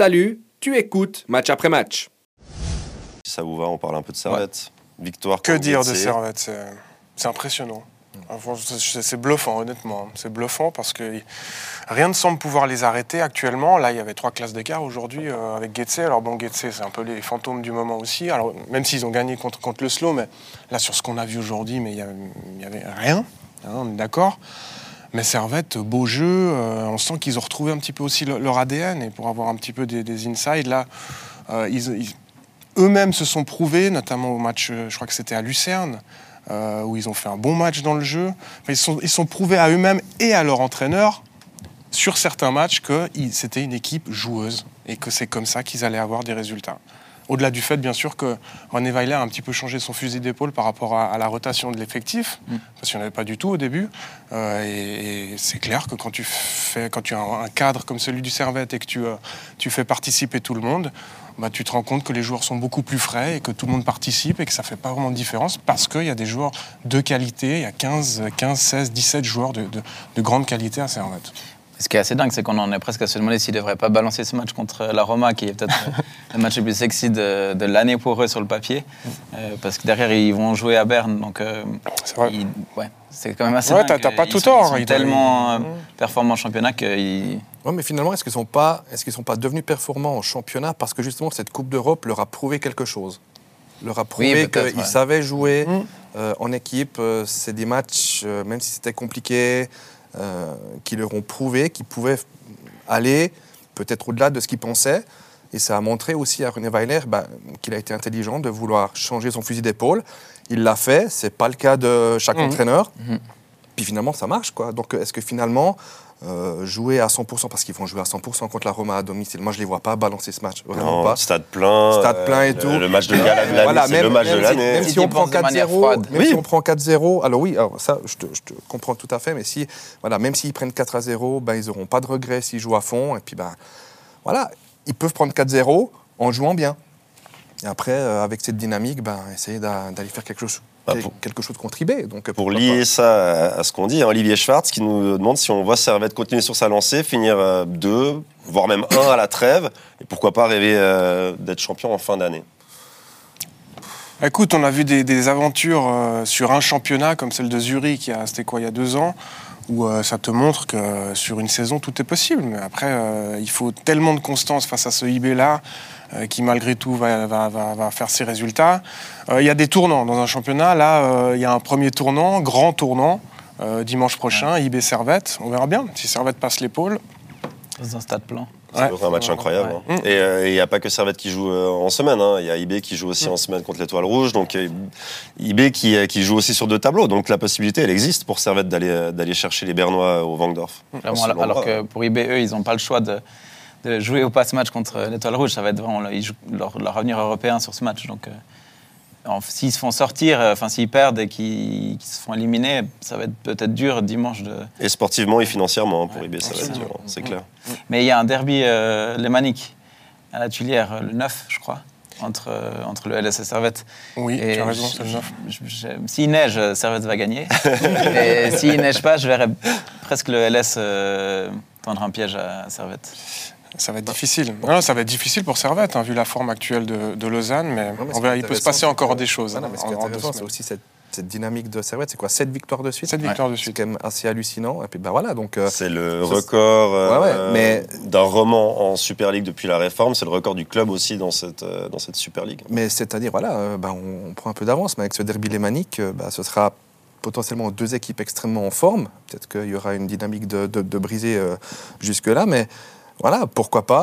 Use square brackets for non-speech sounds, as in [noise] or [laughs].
Salut, tu écoutes match après match. Si ça vous va, on parle un peu de Servette. Victoire. Que dire de. Servette c'est- impressionnant. C'est bluffant, honnêtement. C'est bluffant parce que rien ne semble pouvoir les arrêter actuellement. Là, il y avait trois classes d'écart aujourd'hui euh, avec Getse. Alors bon, Getse, c'est un peu les fantômes du moment aussi. Alors même s'ils ont gagné contre, contre le slow, mais là, sur ce qu'on a vu aujourd'hui, mais il y avait- il y avait rien. hein, on est d'accord. Mais Servette, beau jeu. euh, on sent qu'ils ont retrouvé un petit peu aussi le- leur ADN. Et pour avoir un petit peu des, des insides, là, euh, eux-mêmes se sont prouvés, notamment au match, euh, je crois que c'était à Lucerne, où ils ont fait un bon match dans le jeu. Ils sont, ils sont prouvés à eux-mêmes et à leur entraîneur sur certains matchs que c'était une équipe joueuse et que c'est comme ça qu'ils allaient avoir des résultats. Au-delà du fait, bien sûr, que René Weiler a un petit peu changé son fusil d'épaule par rapport à, à la rotation de l'effectif, parce qu'il n'y en avait pas du tout au début. Euh, et et c'est clair que quand tu, fais, quand tu as un, un cadre comme celui du Servette et que tu, euh, tu fais participer tout le monde, bah, tu te rends compte que les joueurs sont beaucoup plus frais et que tout le monde participe et que ça ne fait pas vraiment de différence parce qu'il y a des joueurs de qualité. Il y a 15, 15 16, 17 joueurs de, de- de grande qualité à Servette. Ce qui est assez dingue, c'est qu'on en est presque à se demander s'ils ne devraient pas balancer ce match contre la Roma, qui est peut-être [laughs] le match le plus sexy de, de l'année pour eux sur le papier. Euh, parce que derrière, ils vont jouer à Berne. Donc, euh, C'est vrai. ils- ouais, c'est quand même assez Ouais, dingue. t'as- t'as pas Ils tout sont- tort, Ils sont tellement euh, Mmh. performants en championnat qu'ils. Ouais, mais finalement, est-ce qu'ils ne sont, pas- est-ce qu'ils sont pas devenus performants en championnat parce que justement cette Coupe d'Europe leur a prouvé quelque chose? Leur a prouvé qu'ils ouais. savaient jouer Mm. euh, en équipe. euh, c'est des matchs, euh, même si c'était compliqué, euh, qui leur ont prouvé qu'ils pouvaient aller peut-être au-delà de ce qu'ils pensaient. Et ça a montré aussi à René Weiler bah, qu'il a été intelligent de vouloir changer son fusil d'épaule. Il l'a fait, c'est pas le cas de chaque Mhm. entraîneur. Mhm. Puis finalement, ça marche. Quoi. Donc est-ce que finalement, euh, jouer à 100%, parce qu'ils vont jouer à 100% contre la Roma à domicile, moi je ne les vois pas balancer ce match. Vraiment Non, pas. stade plein. Stade plein et le- tout. Le match de gala de l'année, Voilà, c'est même, le match même de si- l'année. même Si si tu on prend penses de manière 4-0, froide. même Oui. si on prend 4-0, alors oui, alors ça, je te, je te comprends tout à fait, mais si, voilà, même s'ils prennent 4 à 0, ben, ils n'auront pas de regrets s'ils jouent à fond, et puis ben, voilà, ils peuvent prendre 4-0 en jouant bien. Et après, euh, avec cette dynamique, ben, essayer d'a- d'aller faire quelque chose, Bah, pour- quelque chose contre IB. Donc, Pour pourquoi lier ça à, à ce qu'on dit, hein, Olivier Schwartz qui nous demande si on voit Servette continuer sur sa lancée, finir euh, deux, voire même un à la trêve, et pourquoi pas rêver euh, d'être champion en fin d'année. Écoute, on a vu des, aventures euh, sur un championnat comme celle de Zurich, a- c'était quoi, il y a deux ans, où euh, ça te montre que sur une saison, tout est possible. Mais après, euh, il faut tellement de constance face à ce IB-là, qui malgré tout va, faire ses résultats. Il y a des tournants dans un championnat. Là, il y a un premier tournant, grand tournant, dimanche prochain, IB Servette. On verra bien si Servette passe l'épaule. Dans un stade plan. Ça Ouais. un match incroyable. Ouais. hein. Et euh, il n'y a pas que Servette qui joue euh, en semaine. hein. Il y a IB qui joue aussi Mm. en semaine contre l'Étoile Rouge. Donc euh, IB qui, euh, qui joue aussi sur deux tableaux. Donc la possibilité, elle existe pour Servette d'aller euh, d'aller chercher les Bernois au Vangdorf. À ce alors, que pour IB, eux, ils n'ont pas le choix de, de jouer au passe-match contre l'Étoile Rouge. Ça va être vraiment ils jouent leur, leur avenir européen sur ce match. Donc, euh, s'ils se font sortir, euh, enfin, s'ils perdent et qu'ils se font éliminer, ça va être peut-être dur dimanche de. Et sportivement et financièrement hein, pour IB, ça va être dur, c'est clair. Mais il y a un derby euh, lémanique à la Tuilière, euh, le 9, je crois, entre, euh, entre le LS et Servette. Oui, Et tu as raison, c'est le 9. je- je- S'il neige, Servette va gagner. [laughs] et s'il neige pas, je verrais presque le LS euh, tendre un piège à Servette. Ça va être difficile. Non, non, ça va être difficile pour Servette, hein, vu la forme actuelle de, de Lausanne, mais, Non, on il peut se passer c'est encore que- des choses. Voilà, hein, mais ce qui est en- en deux intéressant, c'est aussi cette, cette dynamique de Servette. C'est quoi 7 victoires de suite? Sept victoires de C'est suite. quand même assez hallucinant. Et puis ben voilà, donc. euh, C'est le ça, record euh, Ouais, ouais, mais- d'un roman en Super League depuis la réforme. C'est le record du club aussi dans cette, euh, dans cette Super League. Mais c'est-à-dire, voilà, euh, ben, on, on prend un peu d'avance, mais avec ce derby lémanique, euh, ben, ce sera potentiellement deux équipes extrêmement en forme. Peut-être qu'il y aura une dynamique de, de, de briser euh, jusque-là, mais voilà, pourquoi pas